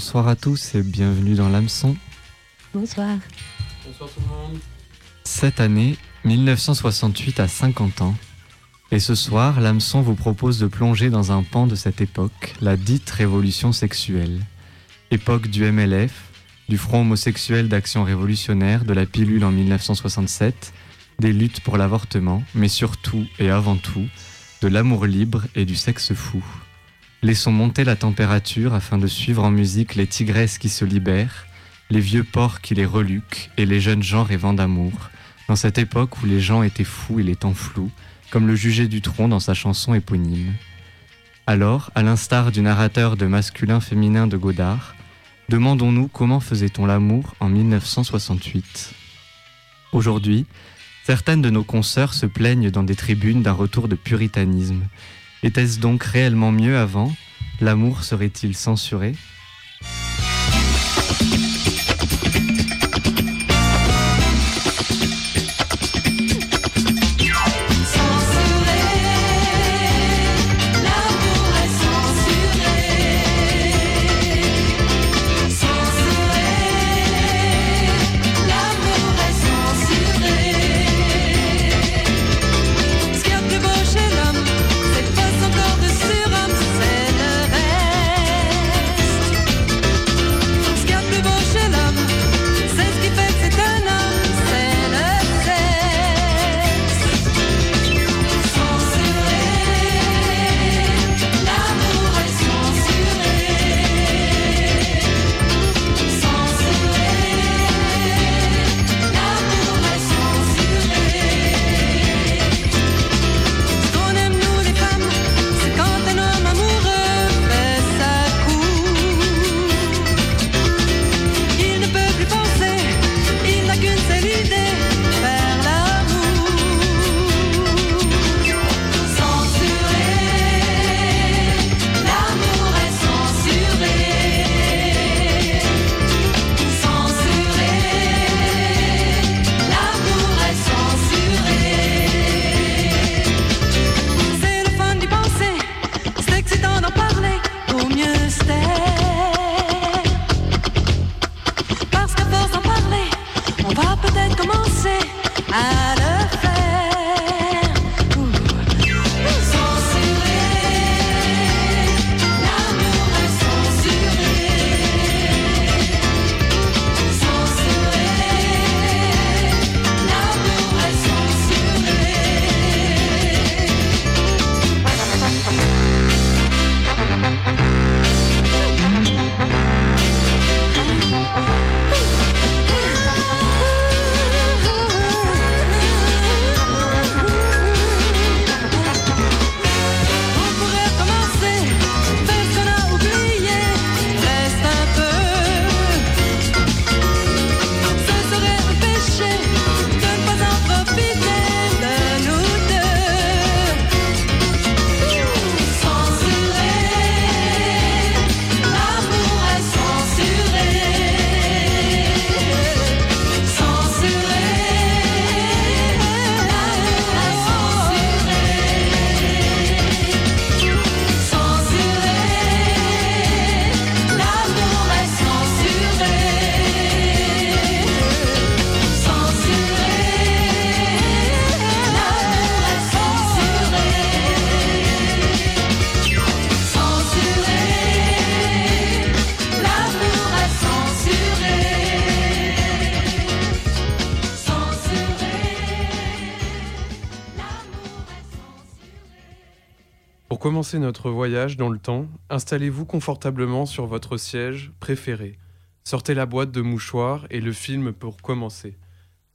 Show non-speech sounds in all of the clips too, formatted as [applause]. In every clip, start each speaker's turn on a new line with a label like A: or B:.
A: bonsoir à tous et bienvenue dans l'hameçon.
B: Bonsoir.
C: Bonsoir tout le monde.
A: Cette année, 1968 à 50 ans. Et ce soir, l'hameçon vous propose de plonger dans un pan de cette époque, la dite révolution sexuelle. Époque du MLF, du Front homosexuel d'action révolutionnaire, de la pilule en 1967, des luttes pour l'avortement, mais surtout et avant tout, de l'amour libre et du sexe fou. Laissons monter la température afin de suivre en musique les tigresses qui se libèrent, les vieux porcs qui les reluquent et les jeunes gens rêvant d'amour, dans cette époque où les gens étaient fous et les temps flous, comme le jugeait Dutronc dans sa chanson éponyme. Alors, à l'instar du narrateur de masculin-féminin de Godard, demandons-nous comment faisait-on l'amour en 1968. Aujourd'hui, certaines de nos consoeurs se plaignent dans des tribunes d'un retour de puritanisme. Était-ce donc réellement mieux avant? L'amour serait-il censuré?
C: Notre voyage dans le temps, installez-vous confortablement sur votre siège préféré. Sortez la boîte de mouchoirs et le film pour commencer.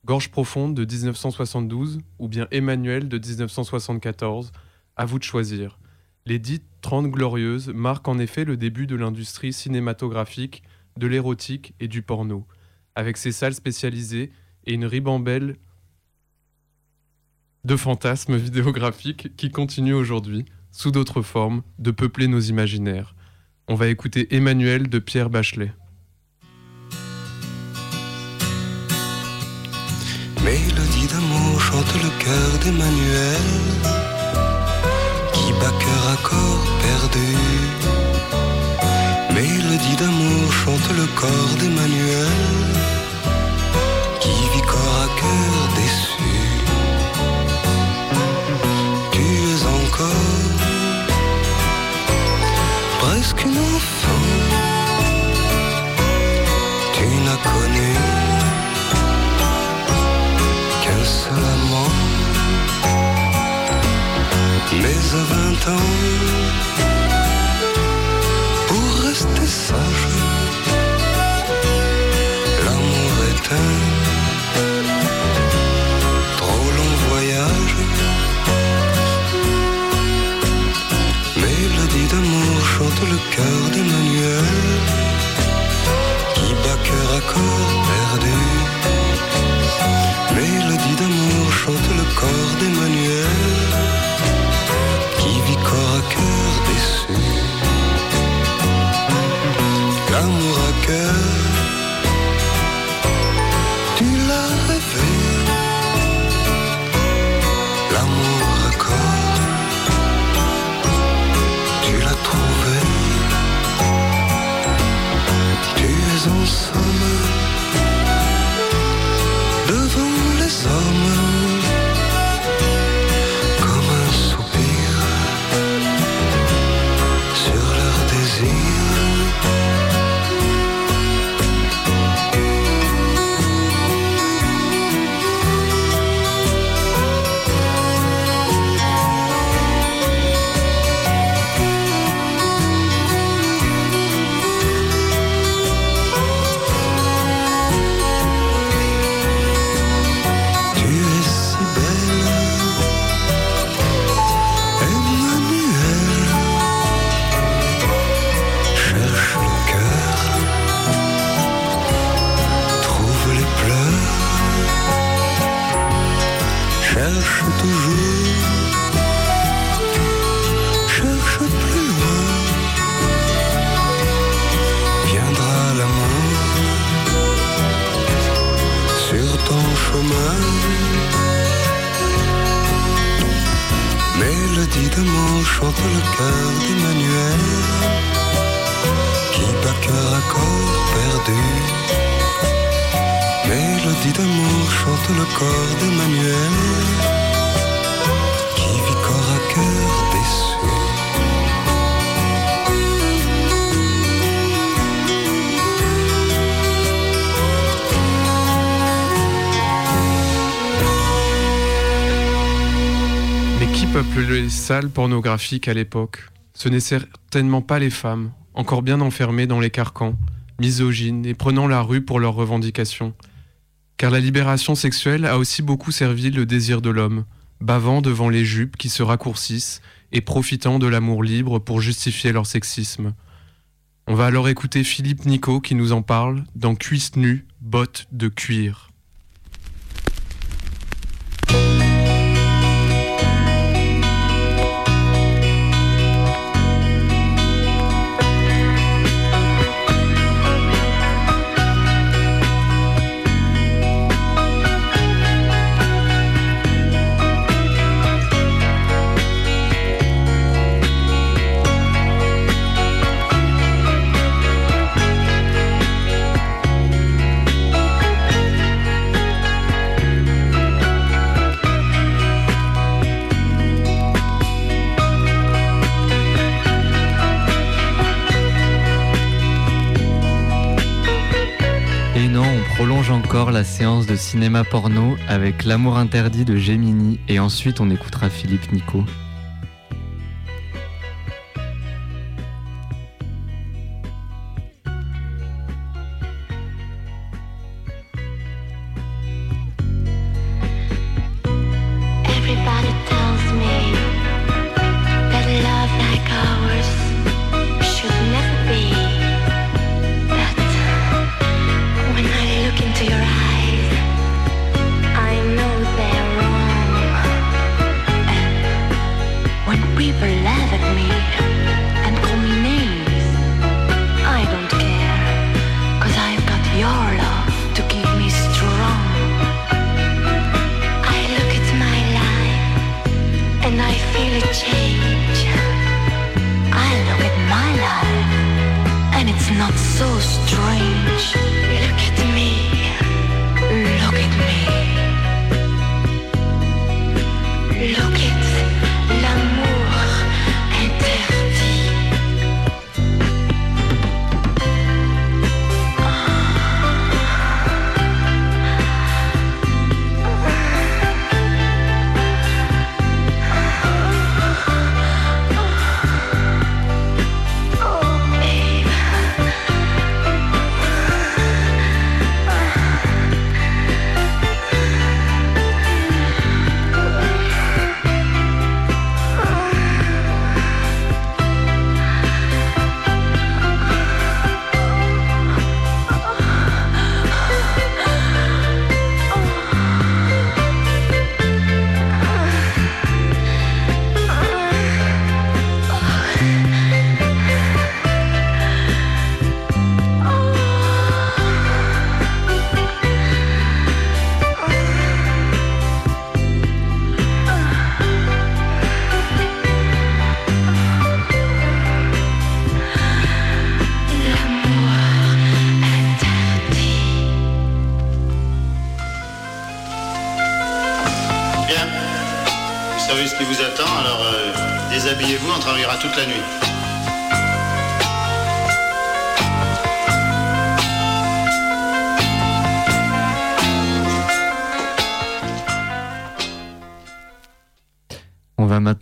C: Gorge profonde de 1972 ou bien Emmanuel de 1974, à vous de choisir. Les dites Trente Glorieuses marquent en effet le début de l'industrie cinématographique, de l'érotique et du porno, avec ses salles spécialisées et une ribambelle de fantasmes [laughs] vidéographiques qui continuent aujourd'hui, sous d'autres formes, de peupler nos imaginaires. On va écouter Emmanuel de Pierre Bachelet.
D: Mélodie d'amour chante le cœur d'Emmanuel, qui bat cœur à corps perdu. Mélodie d'amour le corps d'Emmanuel une enfant. Tu n'as connu qu'un seul amant. Mais à vingt ans, le cœur d'Emmanuel qui bat cœur à corps perdu. Mélodie d'amour chante le corps d'Emmanuel Les
C: salles pornographiques à l'époque Ce n'est certainement pas les femmes, encore bien enfermées dans les carcans, misogynes et prenant la rue pour leurs revendications. Car la libération sexuelle a aussi beaucoup servi le désir de l'homme, bavant devant les jupes qui se raccourcissent et profitant de l'amour libre pour justifier leur sexisme. On va alors écouter Philippe Nico qui nous en parle dans Cuisse nue, bottes de cuir.
E: La séance de cinéma porno avec L'amour interdit de Gemini et ensuite on écoutera Philippe Nico.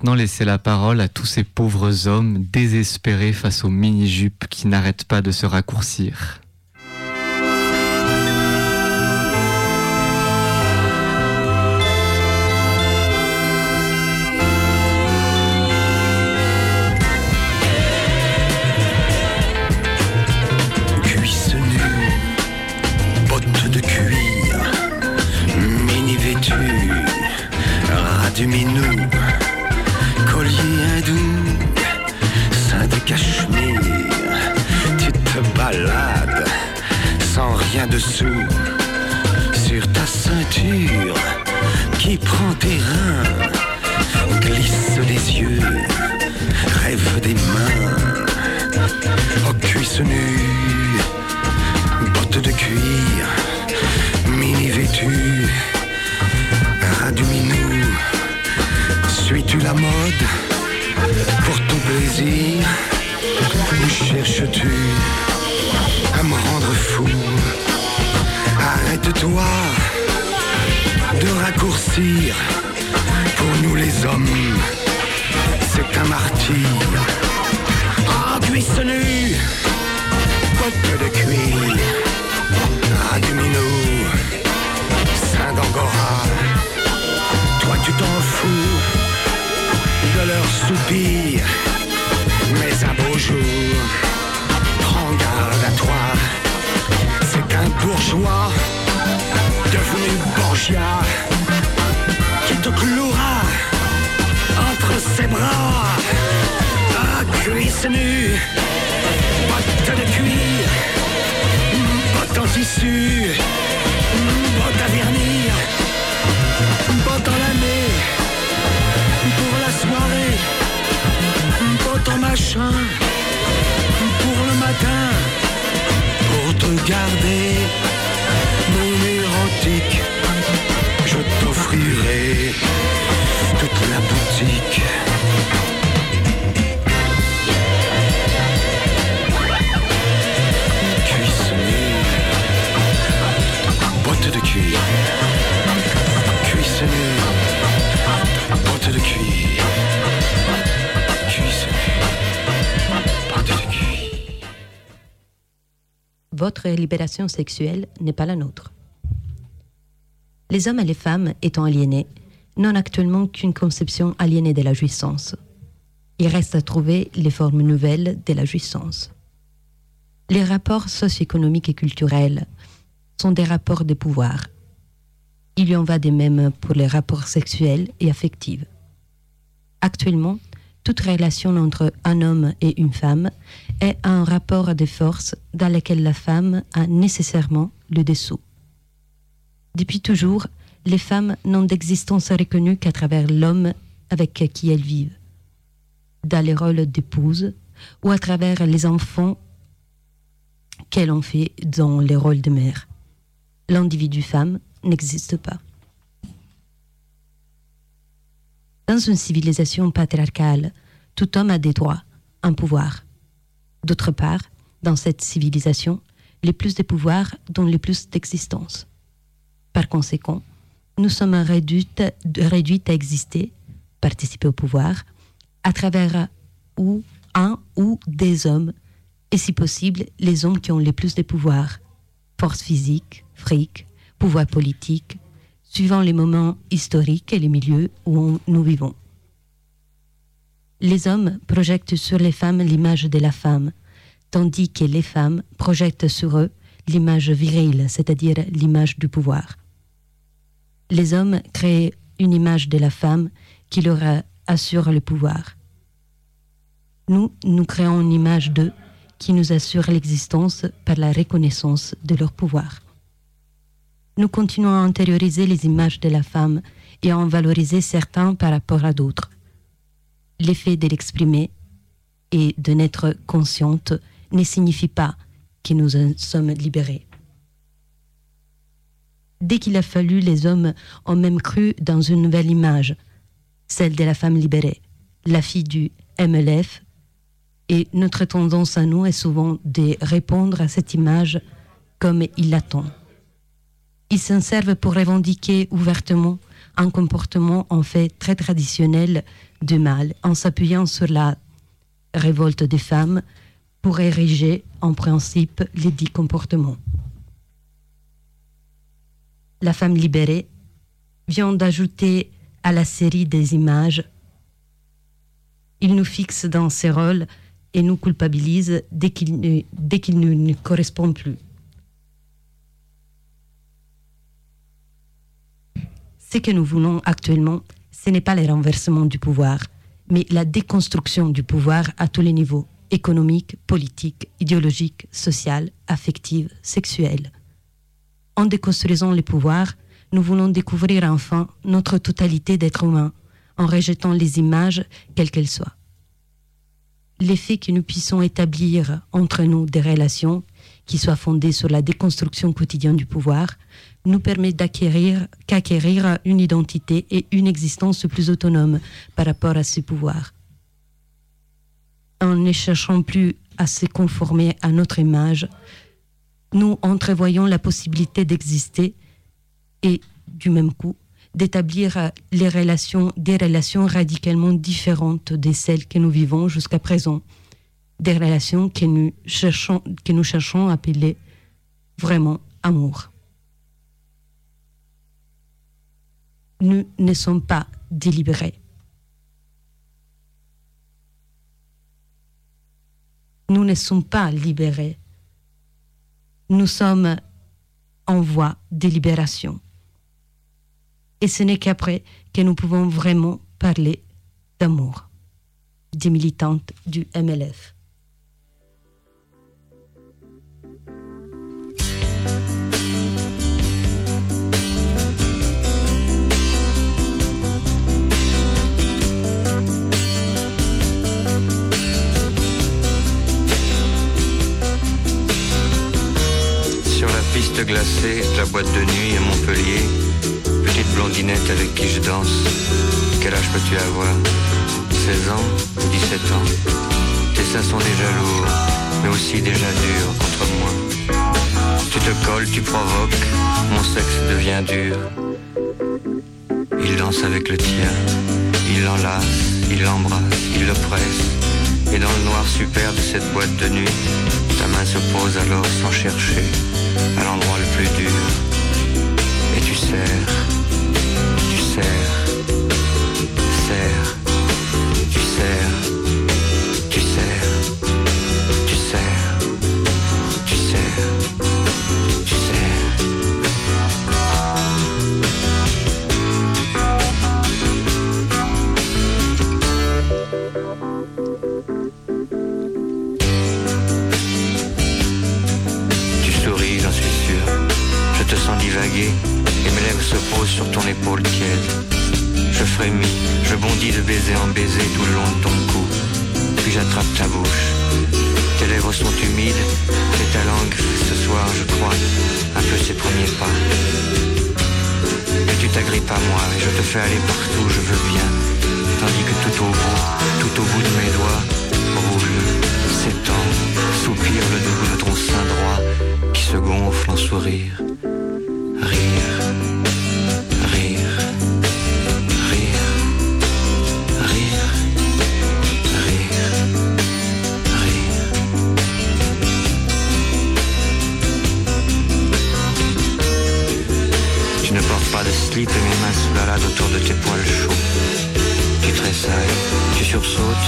E: Maintenant laisser la parole à tous ces pauvres hommes désespérés face aux mini-jupes qui n'arrêtent pas de se raccourcir.
F: Cuisses nues, sans rien dessous sur ta ceinture qui prend tes reins, glisse des yeux, rêve des mains. Oh, cuisses nues, bottes de cuir, mini vêtues, ras du minou. Suis-tu la mode? Arrête-toi de raccourcir. Pour nous les hommes, cuisses
B: Libération sexuelle n'est pas la nôtre. Les hommes et les femmes étant aliénés, n'ont actuellement qu'une conception aliénée de la jouissance. Il reste à trouver les formes nouvelles de la jouissance. Les rapports socio-économiques et culturels sont des rapports de pouvoir. Il y en va de même pour les rapports sexuels et affectifs. Actuellement, toute relation entre un homme et une femme est un rapport de force dans lequel la femme a nécessairement le dessous. Depuis toujours, les femmes n'ont d'existence reconnue qu'à travers l'homme avec qui elles vivent, dans les rôles d'épouse ou à travers les enfants qu'elles ont fait dans les rôles de mère. L'individu femme n'existe pas. Dans une civilisation patriarcale, tout homme a des droits, un pouvoir. D'autre part, dans cette civilisation, les plus de pouvoirs donnent les plus d'existence. Par conséquent, nous sommes réduites, réduites à exister, participer au pouvoir, à travers ou un ou des hommes, et si possible, les hommes qui ont les plus de pouvoirs, force physique, fric, pouvoir politique, suivant les moments historiques et les milieux où nous vivons. Les hommes projettent sur les femmes l'image de la femme, tandis que les femmes projettent sur eux l'image virile, c'est-à-dire l'image du pouvoir. Les hommes créent une image de la femme qui leur assure le pouvoir. Nous, nous créons une image d'eux qui nous assure l'existence par la reconnaissance de leur pouvoir. Nous continuons à intérioriser les images de la femme et à en valoriser certains par rapport à d'autres. L'effet de l'exprimer et de n'être consciente ne signifie pas que nous en sommes libérés. Dès qu'il a fallu, les hommes ont même cru dans une nouvelle image, celle de la femme libérée, la fille du MLF, et notre tendance à nous est souvent de répondre à cette image comme il l'attend. Ils s'en servent pour revendiquer ouvertement un comportement en fait très traditionnel de mal, en s'appuyant sur la révolte des femmes pour ériger en principe les dix comportements. La femme libérée vient d'ajouter à la série des images. Il nous fixe dans ses rôles et nous culpabilise dès qu'il ne, qu'il ne correspond plus. Ce que nous voulons actuellement, ce n'est pas le renversement du pouvoir, mais la déconstruction du pouvoir à tous les niveaux, économique, politique, idéologique, social, affectif, sexuel. En déconstruisant les pouvoirs, nous voulons découvrir enfin notre totalité d'êtres humains, en rejetant les images, quelles qu'elles soient. L'effet que nous puissions établir entre nous des relations qui soient fondées sur la déconstruction quotidienne du pouvoir nous permet d'acquérir qu'acquérir une identité et une existence plus autonome par rapport à ce pouvoir. En ne cherchant plus à se conformer à notre image, nous entrevoyons la possibilité d'exister et, du même coup, d'établir les relations, des relations radicalement différentes de celles que nous vivons jusqu'à présent, des relations que nous cherchons à appeler vraiment amour. Nous ne sommes pas délibérés. Nous ne sommes pas libérés. Nous sommes en voie de libération. Et ce n'est qu'après que nous pouvons vraiment parler d'amour. Des militantes du MLF.
G: La boîte de nuit à Montpellier, petite blondinette avec qui je danse. Quel âge peux-tu avoir? 16 ans ou 17 ans? Tes seins sont déjà lourds, mais aussi déjà durs contre moi. Tu te colles, tu provoques, mon sexe devient dur. Il danse avec le tien, il l'enlace, il l'embrasse, il le presse. Et dans le noir super de cette boîte de nuit, ta main se pose alors sans chercher à l'endroit le plus dur. Et tu serres, tu serres, sur ton épaule tiède. Je frémis, je bondis de baiser en baiser tout le long de ton cou. Puis j'attrape ta bouche. Tes lèvres sont humides et ta langue fait ce soir, je crois, un peu ses premiers pas. Et tu t'agrippes à moi et je te fais aller partout je veux bien. Ne portes pas de slip et mes mains se baladent autour de tes poils chauds. Tu tressailles, tu sursautes,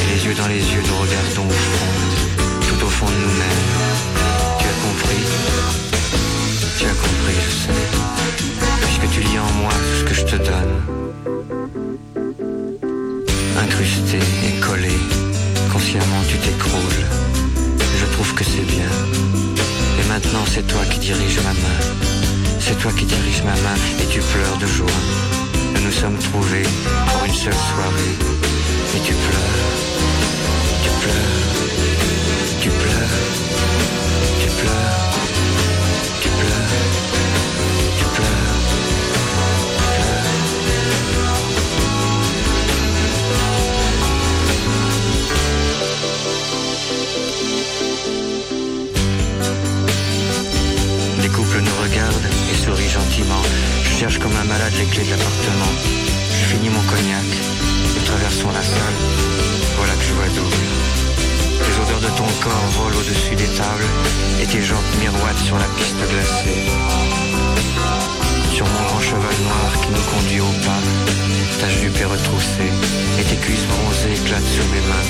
G: et les yeux dans les yeux nous regardons au fond, tout au fond de nous-mêmes. Tu as compris, tu as compris, je sais, puisque tu lis en moi tout ce que je te donne. Incrusté et collé, consciemment tu t'écroules. Je trouve que c'est bien. Et maintenant c'est toi qui dirige ma main. C'est toi qui dirige ma main et tu pleures de joie. Nous nous sommes trouvés pour une seule soirée. Et tu pleures, tu pleures, tu pleures, tu pleures, Je cherche comme un malade les clés de l'appartement. Je finis mon cognac. Nous traversons la salle. Voilà que je vois double. Les odeurs de ton corps volent au-dessus des tables et tes jambes miroitent sur la piste glacée. Sur mon grand cheval noir qui nous conduit au pas, ta jupe est retroussée et tes cuisses bronzées éclatent sur mes mains.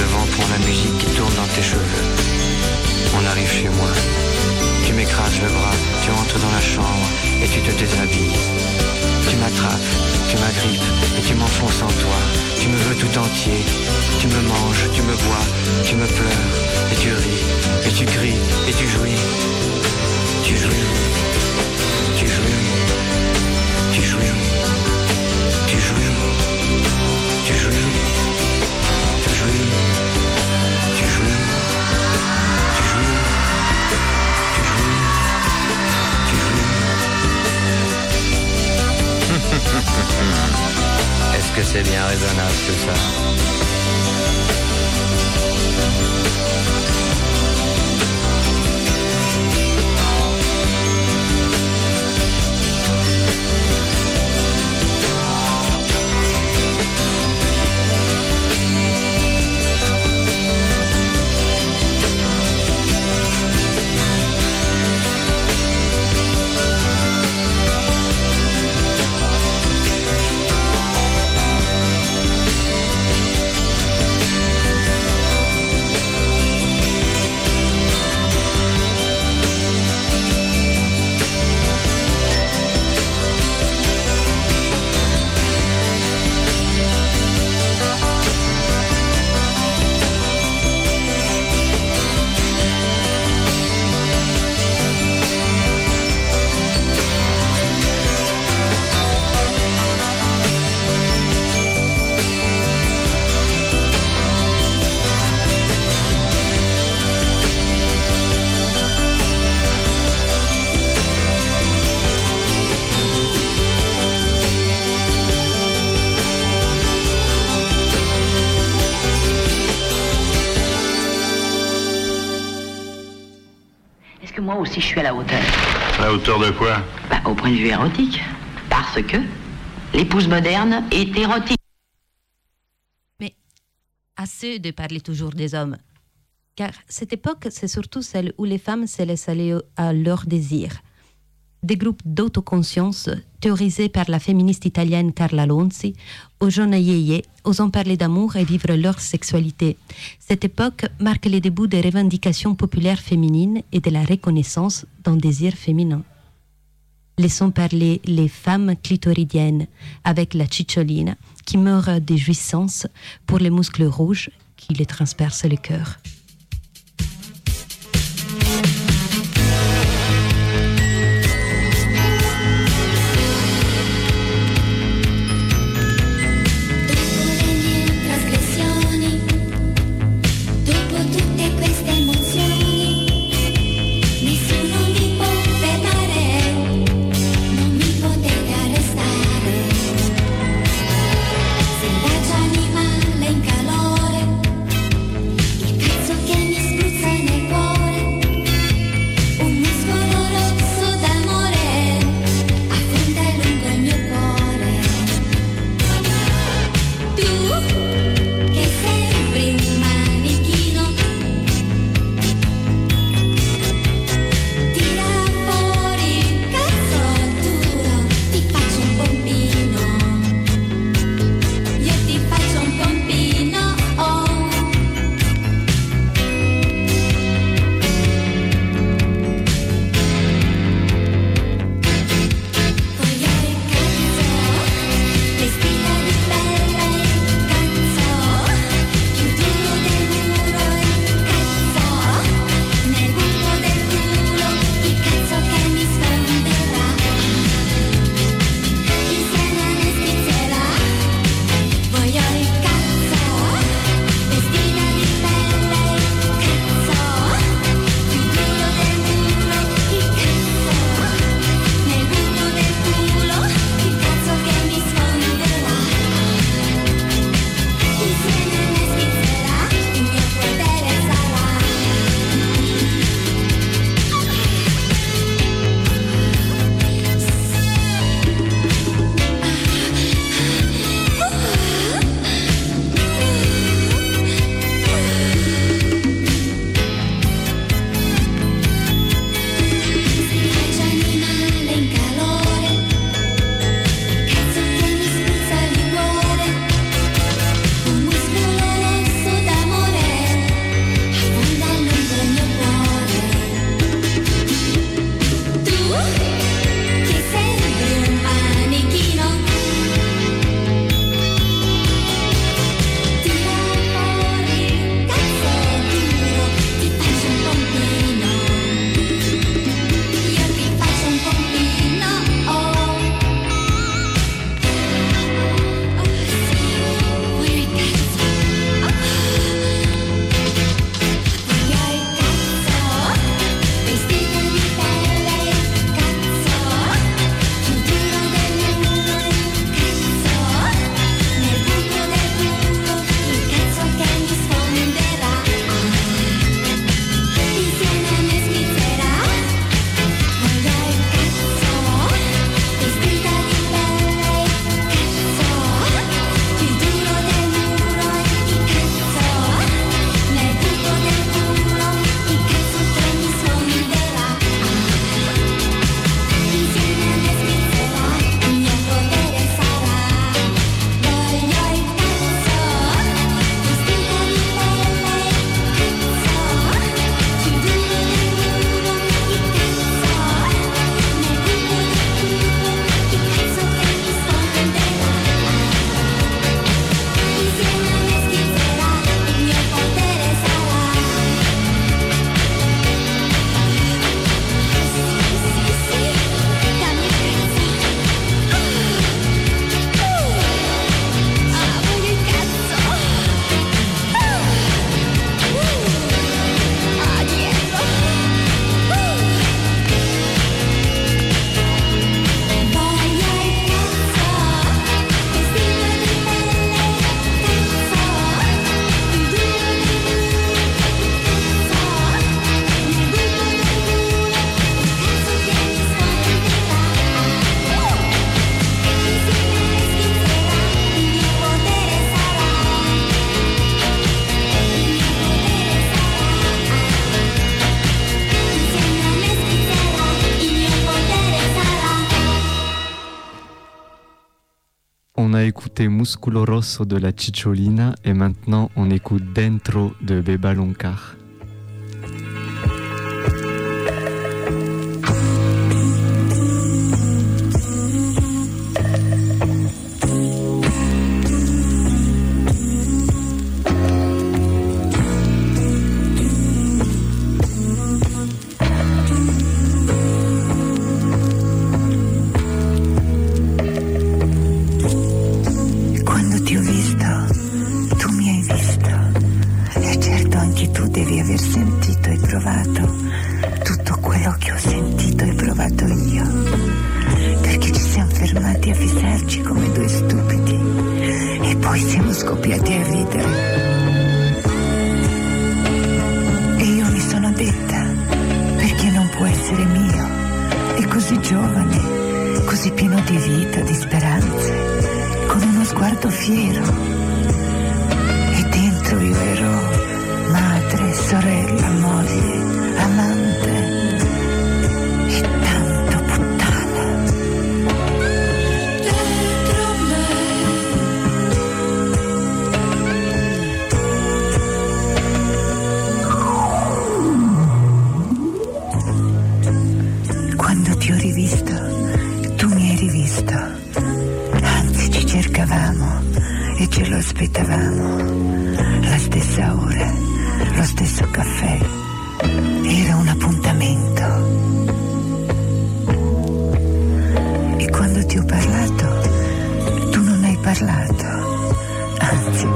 G: Le vent prend la musique qui tourne dans tes cheveux. On arrive chez moi. Tu m'écrases le bras, tu entres dans la chambre et tu te déshabilles. Tu m'attrapes, tu m'agrippes et tu m'enfonces en toi. Tu me veux tout entier, tu me manges, tu me bois, tu me pleures et tu ris et tu cries et tu jouis. Tu jouis,
H: c'est bien raisonnable tout ça
I: suis à la hauteur
J: À la hauteur de quoi
I: Bah, Au point de vue érotique. Parce que l'épouse moderne est érotique.
B: Assez de parler toujours des hommes. Car cette époque, c'est surtout celle où les femmes se laissent aller à leur désir. Des groupes d'autoconscience, théorisés par la féministe italienne Carla Lonzi, aux jeunes yéyés, osant parler d'amour et vivre leur sexualité. Cette époque marque les débuts des revendications populaires féminines et de la reconnaissance d'un désir féminin. Laissons parler les femmes clitoridiennes avec la cicciolina qui meurt de jouissance pour les muscles rouges qui les transpercent le cœur.
E: Musculo Rosso de la Cicciolina et maintenant on écoute Dentro de Beba Loncar.
K: Scoppiati a ridere. E io mi sono detta, perché non può essere mio? È così giovane, così pieno di vita, di speranze con uno sguardo fiero. E dentro io ero madre, sorella, moglie, amante ce lo aspettavamo. La stessa ora, lo stesso caffè. Era un appuntamento. E quando ti ho parlato, tu non hai parlato. Anzi,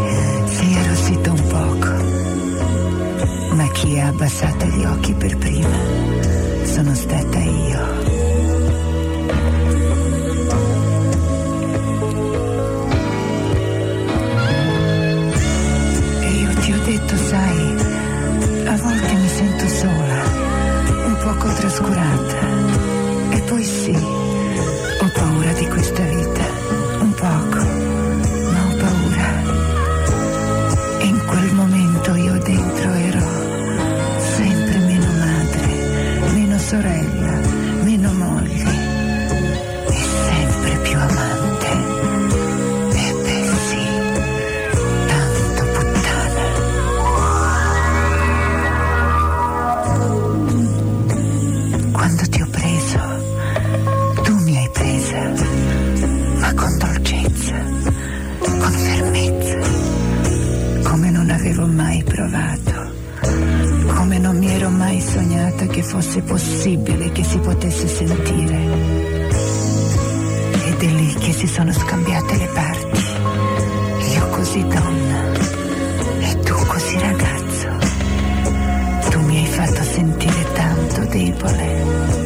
K: sei arrossito un poco. Ma chi ha abbassato gli occhi per prima mai provato, come non mi ero mai sognata che fosse possibile che si potesse sentire. Ed è lì che si sono scambiate le parti, io così donna e tu così ragazzo. Tu mi hai fatto sentire tanto debole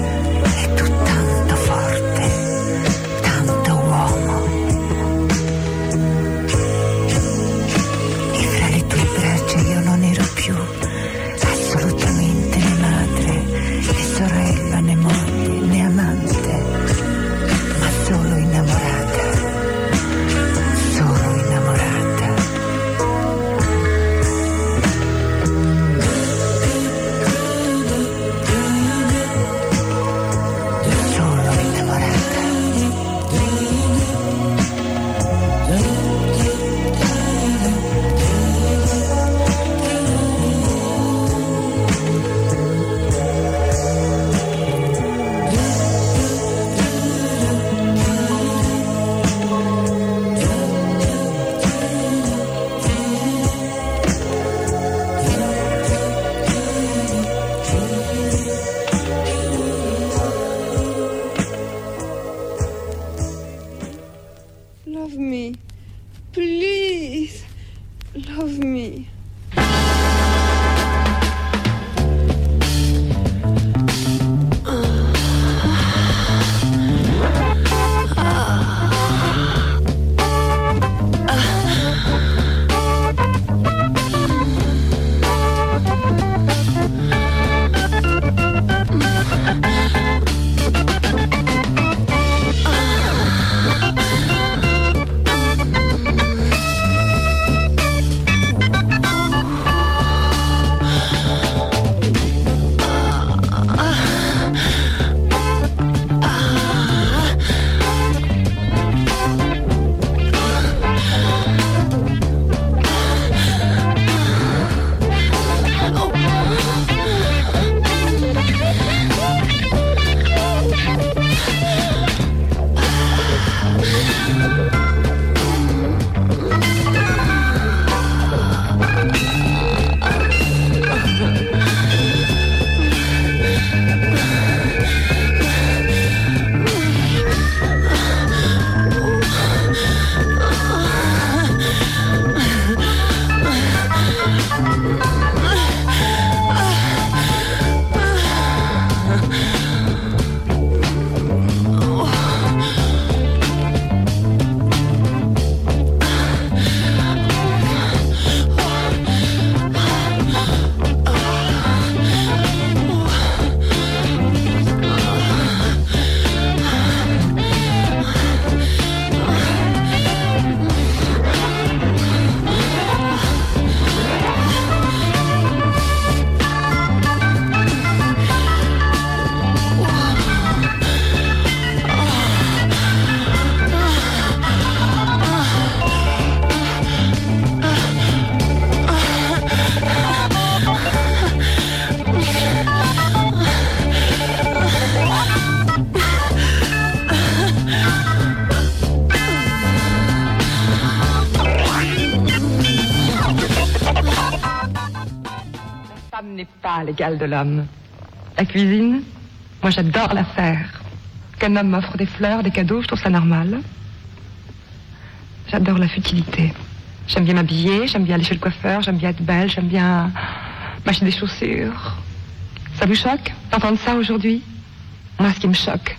L: pas l'égal de l'homme. La cuisine, moi j'adore la faire. Qu'un homme m'offre des fleurs, des cadeaux, je trouve ça normal. J'adore la futilité. J'aime bien m'habiller, j'aime bien aller chez le coiffeur, j'aime bien être belle, j'aime bien m'acheter des chaussures. Ça vous choque d'entendre ça aujourd'hui? Moi, ce qui me choque,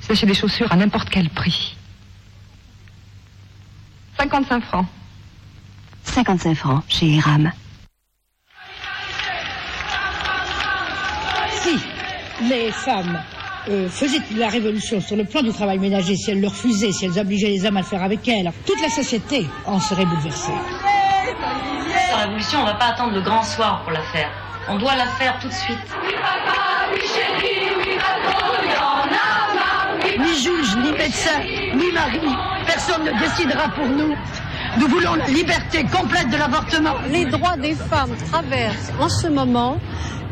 L: c'est d'acheter des chaussures à n'importe quel prix. 55 francs.
M: 55 francs chez Hiram.
N: Si les femmes euh, faisaient la révolution sur le plan du travail ménager, si elles le refusaient, si elles obligeaient les hommes à le faire avec elles, toute la société en serait bouleversée.
O: La révolution, on va pas attendre le grand soir pour la faire. On doit la faire tout de suite.
N: Ni juge, ni médecin, ni mari, personne ne décidera pour nous. Nous voulons la liberté complète de l'avortement.
P: Les droits des femmes traversent en ce moment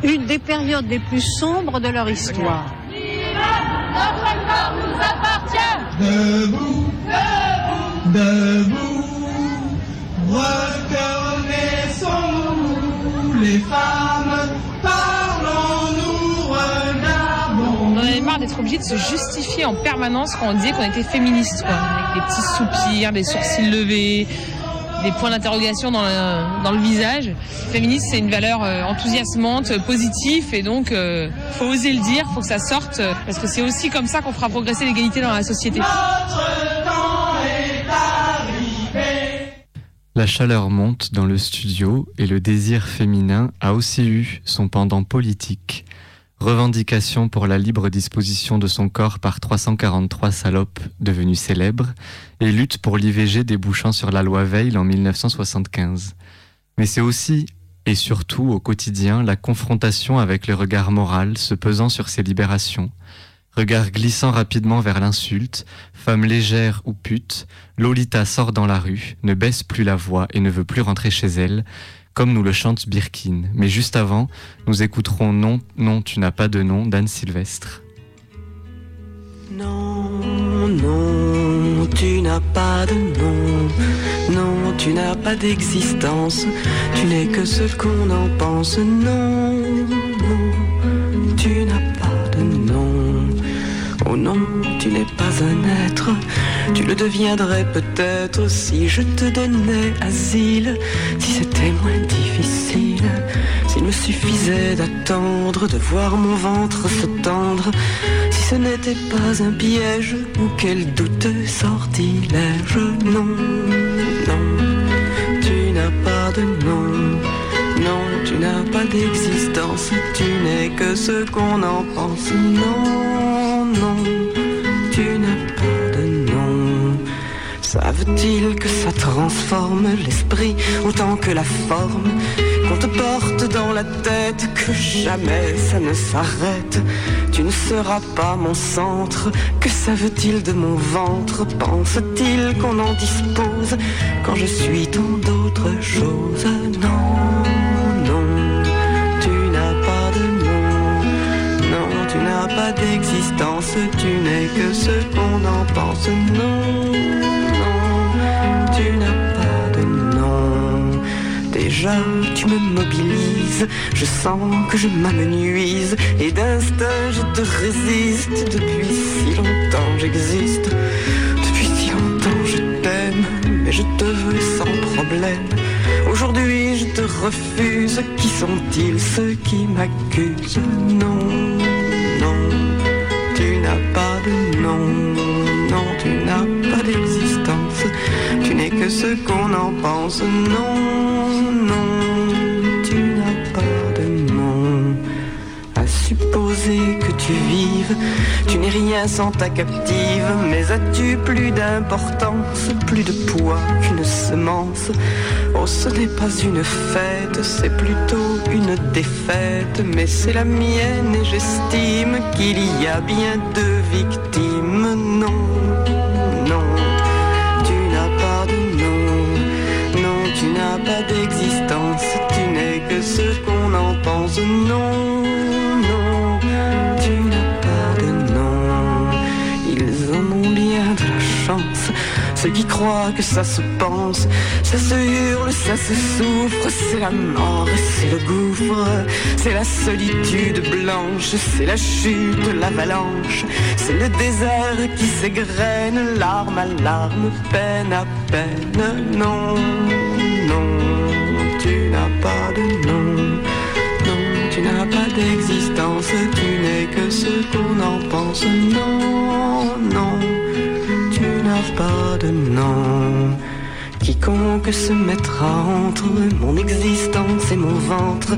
P: une des périodes les plus sombres de leur histoire.
Q: Notre corps nous appartient
R: Debout, debout, debout, reconnaissons-nous les femmes,
S: marre d'être obligé de se justifier en permanence quand on disait qu'on était féministe. Avec des petits soupirs, des sourcils levés, des points d'interrogation dans le, visage. Féministe, c'est une valeur euh, enthousiasmante, positive, et donc euh, faut oser le dire, faut que ça sorte, parce que c'est aussi comme ça qu'on fera progresser l'égalité dans la société.
E: La chaleur monte dans le studio et le désir féminin a aussi eu son pendant politique. Revendication pour la libre disposition de son corps par 343 salopes devenues célèbres et lutte pour l'IVG débouchant sur la loi Veil en 1975. Mais c'est aussi et surtout au quotidien la confrontation avec le regard moral se pesant sur ces libérations. Regard glissant rapidement vers l'insulte, femme légère ou pute, Lolita sort dans la rue, ne baisse plus la voix et ne veut plus rentrer chez elle, comme nous le chante Birkin. Mais juste avant, nous écouterons Non, non, tu n'as pas de nom d'Anne Sylvestre.
T: Non, non, tu n'as pas de nom. Non, tu n'as pas d'existence. Tu n'es que ce qu'on en pense. Non, non, tu n'as pas. Non, tu n'es pas un être. Tu le deviendrais peut-être si je te donnais asile. Si c'était moins difficile. S'il me suffisait d'attendre, de voir mon ventre se tendre. Si ce n'était pas un piège ou quel douteux sortilège. Non, non, tu n'as pas de nom. N'as pas d'existence. Tu n'es que ce qu'on en pense. Non, non, tu n'as pas de nom. Savent-ils que ça transforme l'esprit autant que la forme? Qu'on te porte dans la tête, que jamais ça ne s'arrête Tu ne seras pas mon centre, que savent-ils de mon ventre? Pensent-ils qu'on en dispose quand je suis tant d'autres choses? Non, pas d'existence, tu n'es que ce qu'on en pense. Non, non, tu n'as pas de nom. Déjà, tu me mobilises, je sens que je m'amenuise, et d'instinct je te résiste. Depuis si longtemps j'existe, depuis si longtemps je t'aime, mais je te veux sans problème. Aujourd'hui je te refuse, qui sont-ils ceux qui m'accusent? Non, non, tu n'as pas de nom, non, tu n'as pas d'existence, tu n'es que ce qu'on en pense. Non, non, tu n'as pas de nom. À supposer que tu n'es rien sans ta captive, mais as-tu plus d'importance, plus de poids qu'une semence? Oh, ce n'est pas une fête, c'est plutôt une défaite, mais c'est la mienne et j'estime qu'il y a bien deux victimes. Non, non, tu n'as pas de nom, non, tu n'as pas d'existence, tu n'es que ce qu'on en pense. Non, ceux qui croient que ça se pense, ça se hurle, ça se souffre, c'est la mort, c'est le gouffre, c'est la solitude blanche, c'est la chute, l'avalanche, c'est le désert qui s'égrène, larme à larme, peine à peine, non, non, tu n'as pas de nom, non, tu n'as pas d'existence, tu n'es que ce qu'on en pense, non, non, pas de nom. Quiconque se mettra entre mon existence et mon ventre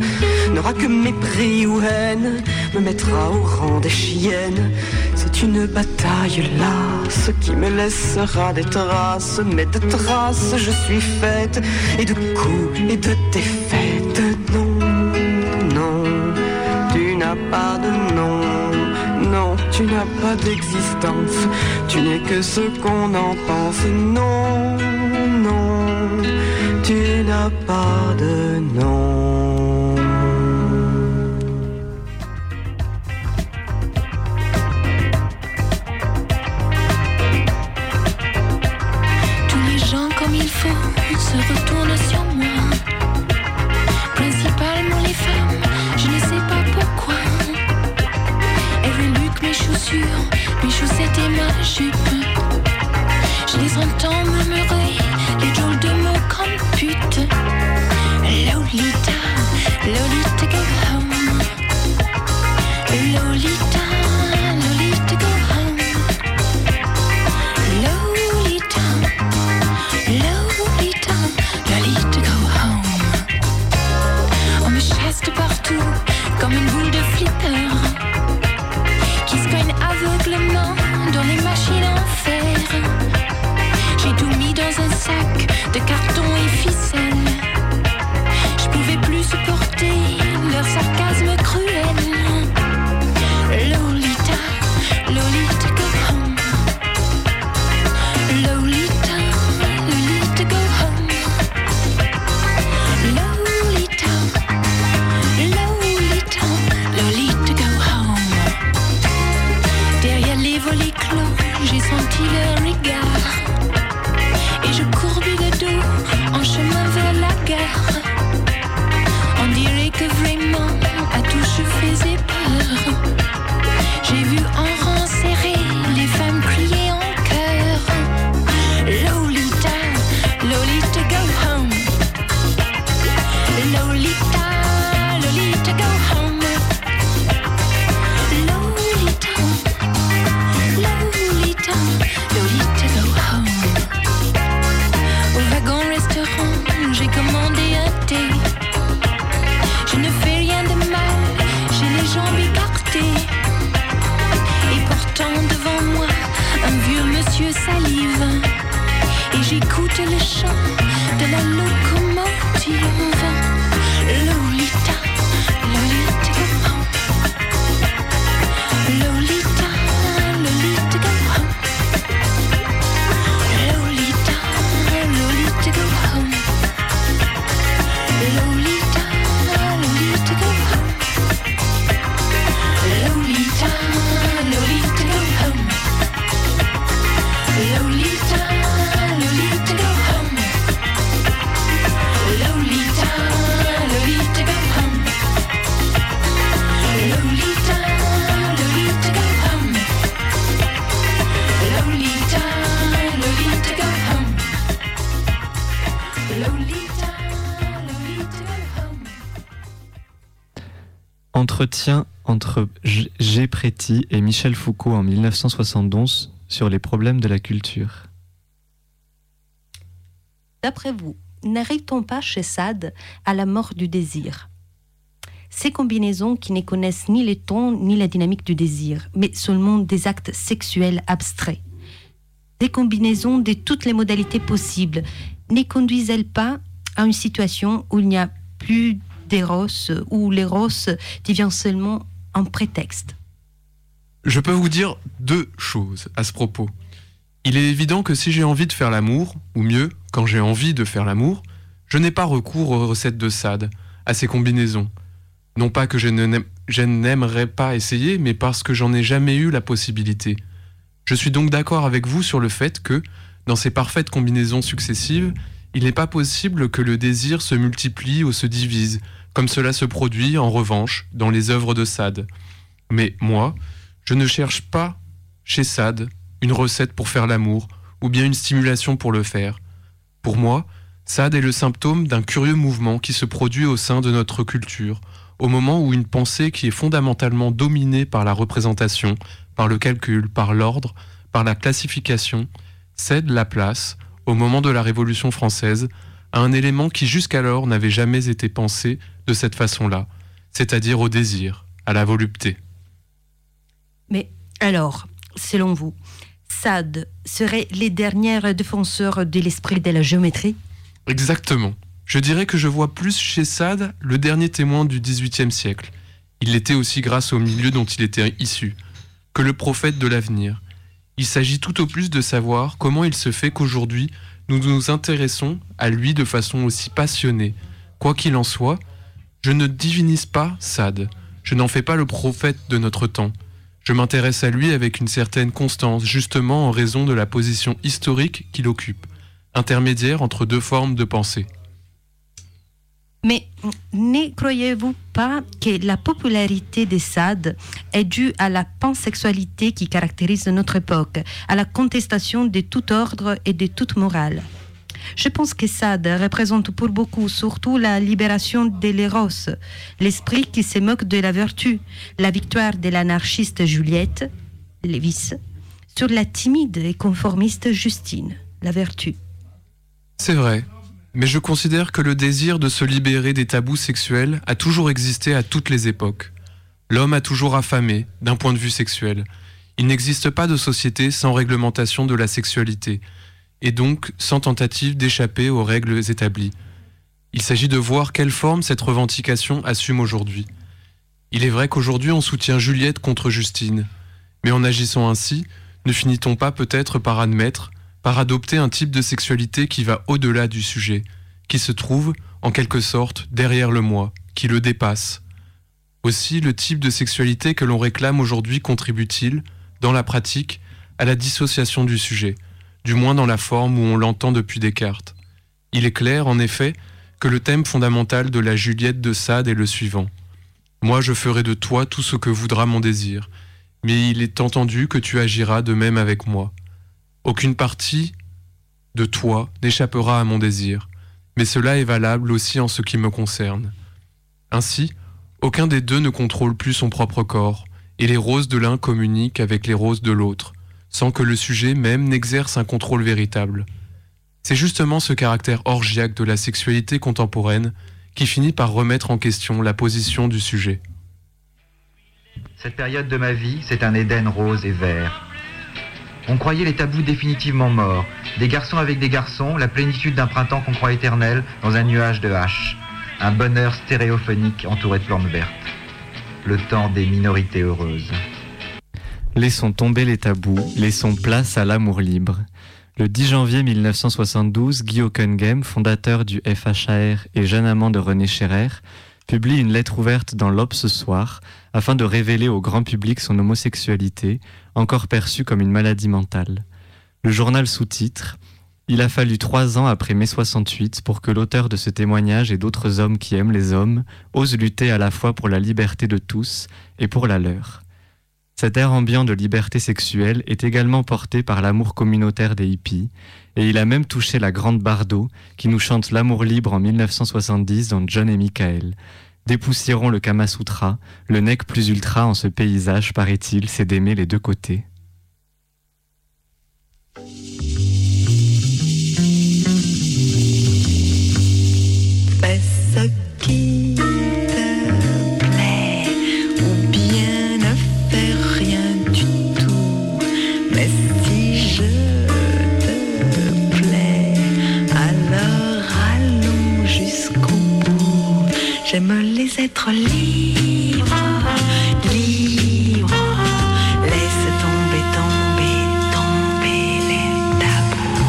T: n'aura que mépris ou haine, me mettra au rang des chiennes. C'est une bataille lasse qui me laissera des traces, mais de traces je suis faite, et de coups et de défaites. Non, non, tu n'as pas de nom. Tu n'as pas d'existence, tu n'es que ce qu'on en pense. Non, non, tu n'as pas de nom.
U: she Et
E: Michel Foucault en 1971 sur les problèmes de la culture.
B: D'après vous, n'arrive-t-on pas chez Sade à la mort du désir? Ces combinaisons qui ne connaissent ni les tons ni la dynamique du désir, mais seulement des actes sexuels abstraits. Des combinaisons de toutes les modalités possibles, ne conduisent-elles pas à une situation où il n'y a plus d'éros, où l'éros devient seulement un prétexte?
C: Je peux vous dire deux choses à ce propos. Il est évident que si j'ai envie de faire l'amour, ou mieux, quand j'ai envie de faire l'amour, je n'ai pas recours aux recettes de Sade, à ces combinaisons. Non pas que je n'aimerais pas essayer, mais parce que j'en ai jamais eu la possibilité. Je suis donc d'accord avec vous sur le fait que, dans ces parfaites combinaisons successives, il n'est pas possible que le désir se multiplie ou se divise, comme cela se produit en revanche dans les œuvres de Sade. Mais moi, je ne cherche pas chez Sade une recette pour faire l'amour ou bien une stimulation pour le faire. Pour moi, Sade est le symptôme d'un curieux mouvement qui se produit au sein de notre culture, au moment où une pensée qui est fondamentalement dominée par la représentation, par le calcul, par l'ordre, par la classification, cède la place, au moment de la Révolution française, à un élément qui jusqu'alors n'avait jamais été pensé de cette façon-là, c'est-à-dire au désir, à la volupté.
B: Mais alors, selon vous, Sade serait les derniers défenseurs de l'esprit de la géométrie?
C: Exactement. Je dirais que je vois plus chez Sade le dernier témoin du XVIIIe siècle. Il l'était aussi grâce au milieu dont il était issu, que le prophète de l'avenir. Il s'agit tout au plus de savoir comment il se fait qu'aujourd'hui nous nous intéressons à lui de façon aussi passionnée. Quoi qu'il en soit, je ne divinise pas Sade, je n'en fais pas le prophète de notre temps. Je m'intéresse à lui avec une certaine constance, justement en raison de la position historique qu'il occupe, intermédiaire entre deux formes de pensée.
B: Mais ne croyez-vous pas que la popularité des Sade est due à la pansexualité qui caractérise notre époque, à la contestation de tout ordre et de toute morale? Je pense que Sade représente pour beaucoup surtout la libération de l'éros, l'esprit qui se moque de la vertu, la victoire de l'anarchiste Juliette, Lévis, sur la timide et conformiste Justine, la vertu.
C: C'est vrai, mais je considère que le désir de se libérer des tabous sexuels a toujours existé à toutes les époques. L'homme a toujours affamé, d'un point de vue sexuel. Il n'existe pas de société sans réglementation de la sexualité, et donc sans tentative d'échapper aux règles établies. Il s'agit de voir quelle forme cette revendication assume aujourd'hui. Il est vrai qu'aujourd'hui on soutient Juliette contre Justine, mais en agissant ainsi, ne finit-on pas peut-être par admettre par adopter un type de sexualité qui va au-delà du sujet, qui se trouve, en quelque sorte, derrière le moi, qui le dépasse? Aussi, le type de sexualité que l'on réclame aujourd'hui contribue-t-il, dans la pratique, à la dissociation du sujet, du moins dans la forme où on l'entend depuis Descartes. Il est clair, en effet, que le thème fondamental de la Juliette de Sade est le suivant. Moi je ferai de toi tout ce que voudra mon désir, mais il est entendu que tu agiras de même avec moi. Aucune partie de toi n'échappera à mon désir, mais cela est valable aussi en ce qui me concerne. Ainsi, aucun des deux ne contrôle plus son propre corps, et les roses de l'un communiquent avec les roses de l'autre, sans que le sujet même n'exerce un contrôle véritable. C'est justement ce caractère orgiaque de la sexualité contemporaine qui finit par remettre en question la position du sujet.
V: Cette période de ma vie, c'est un Éden rose et vert. On croyait les tabous définitivement morts. Des garçons avec des garçons, la plénitude d'un printemps qu'on croit éternel dans un nuage de haches. Un bonheur stéréophonique entouré de plantes vertes. Le temps des minorités heureuses.
E: Laissons tomber les tabous, laissons place à l'amour libre. Le 10 janvier 1972, Guy Hockenheim, fondateur du FHR et jeune amant de René Scherer, publie une lettre ouverte dans l'Obs ce soir afin de révéler au grand public son homosexualité, encore perçue comme une maladie mentale. Le journal sous-titre Il a fallu trois ans après mai 68 pour que l'auteur de ce témoignage et d'autres hommes qui aiment les hommes osent lutter à la fois pour la liberté de tous et pour la leur. Cet air ambiant de liberté sexuelle est également porté par l'amour communautaire des hippies, et il a même touché la grande Bardot, qui nous chante l'amour libre en 1970 dans John et Michael. Dépoussiérons le Kama Sutra, le nec plus ultra en ce paysage, paraît-il, c'est d'aimer les deux côtés.
W: aiment les êtres libres, libres. Laisse tomber, tomber, tomber les tabous.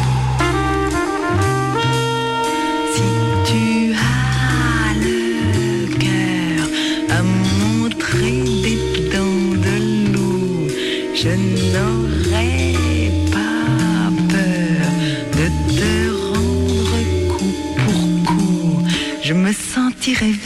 W: Si tu as le cœur à montrer des dents de loup, je n'aurais pas peur de te rendre coup pour coup. Je me sentirais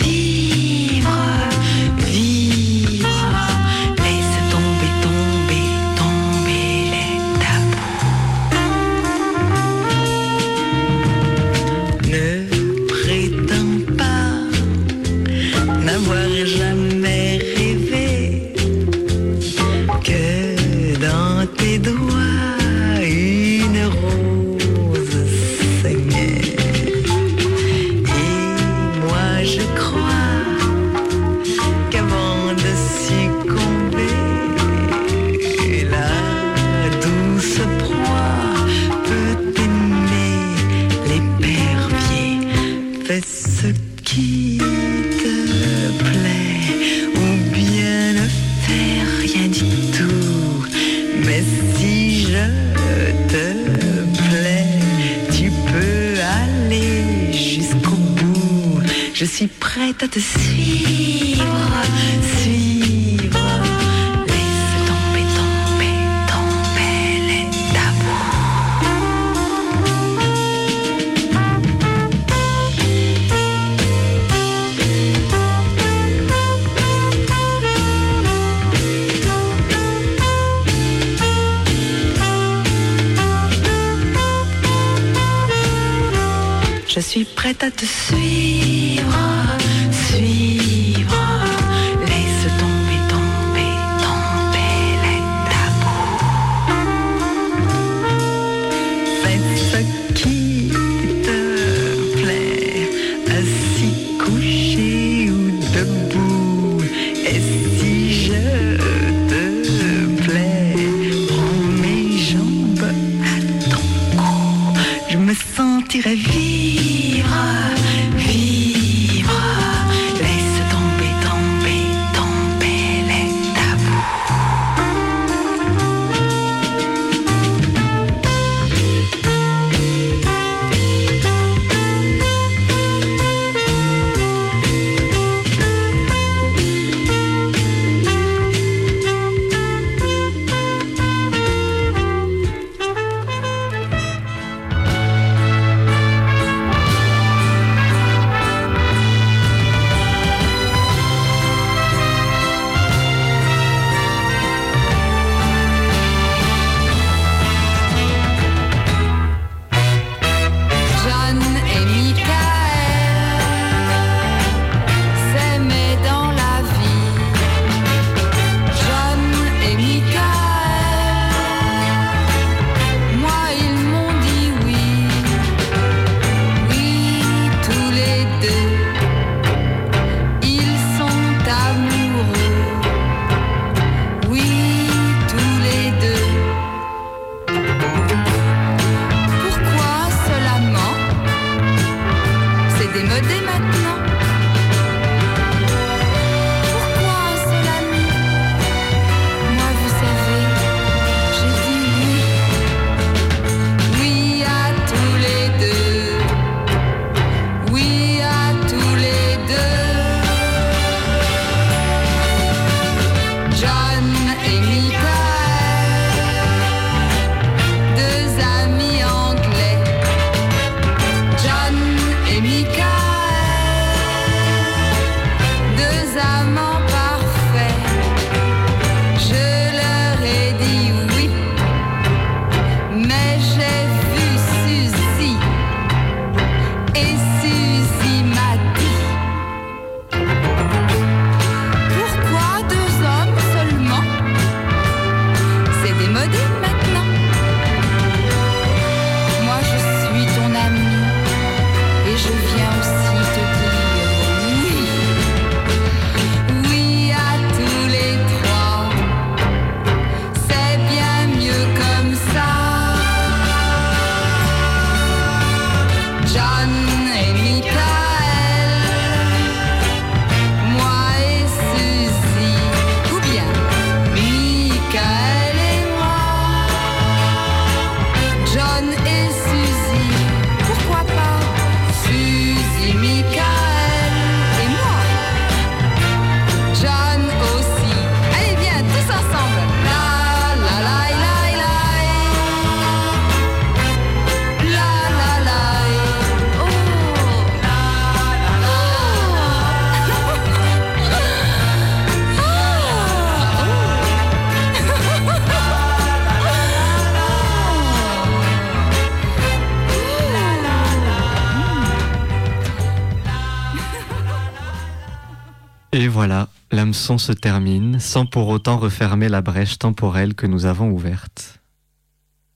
U: voilà, l'hameçon se termine, sans pour autant refermer la brèche temporelle que nous avons ouverte.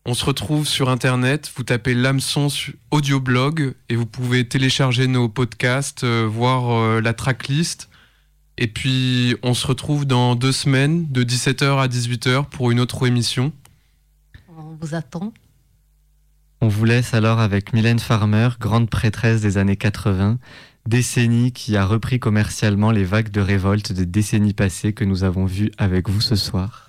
C: On se retrouve sur Internet, vous tapez l'hameçon audioblog et vous pouvez télécharger nos podcasts, euh, voir euh, la tracklist. Et puis on se retrouve dans deux semaines, de 17h à 18h, pour une autre émission.
B: On vous attend.
U: On vous laisse alors avec Mylène Farmer, grande prêtresse des années 80, décennie qui a repris commercialement les vagues de révolte des décennies passées que nous avons vues avec vous ce soir.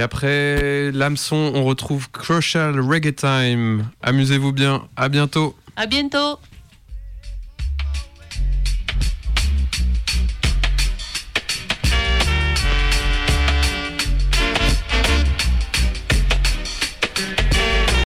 C: Et après l'hameçon, on retrouve Crucial Reggae Time. Amusez-vous bien. À bientôt.
A: À bientôt.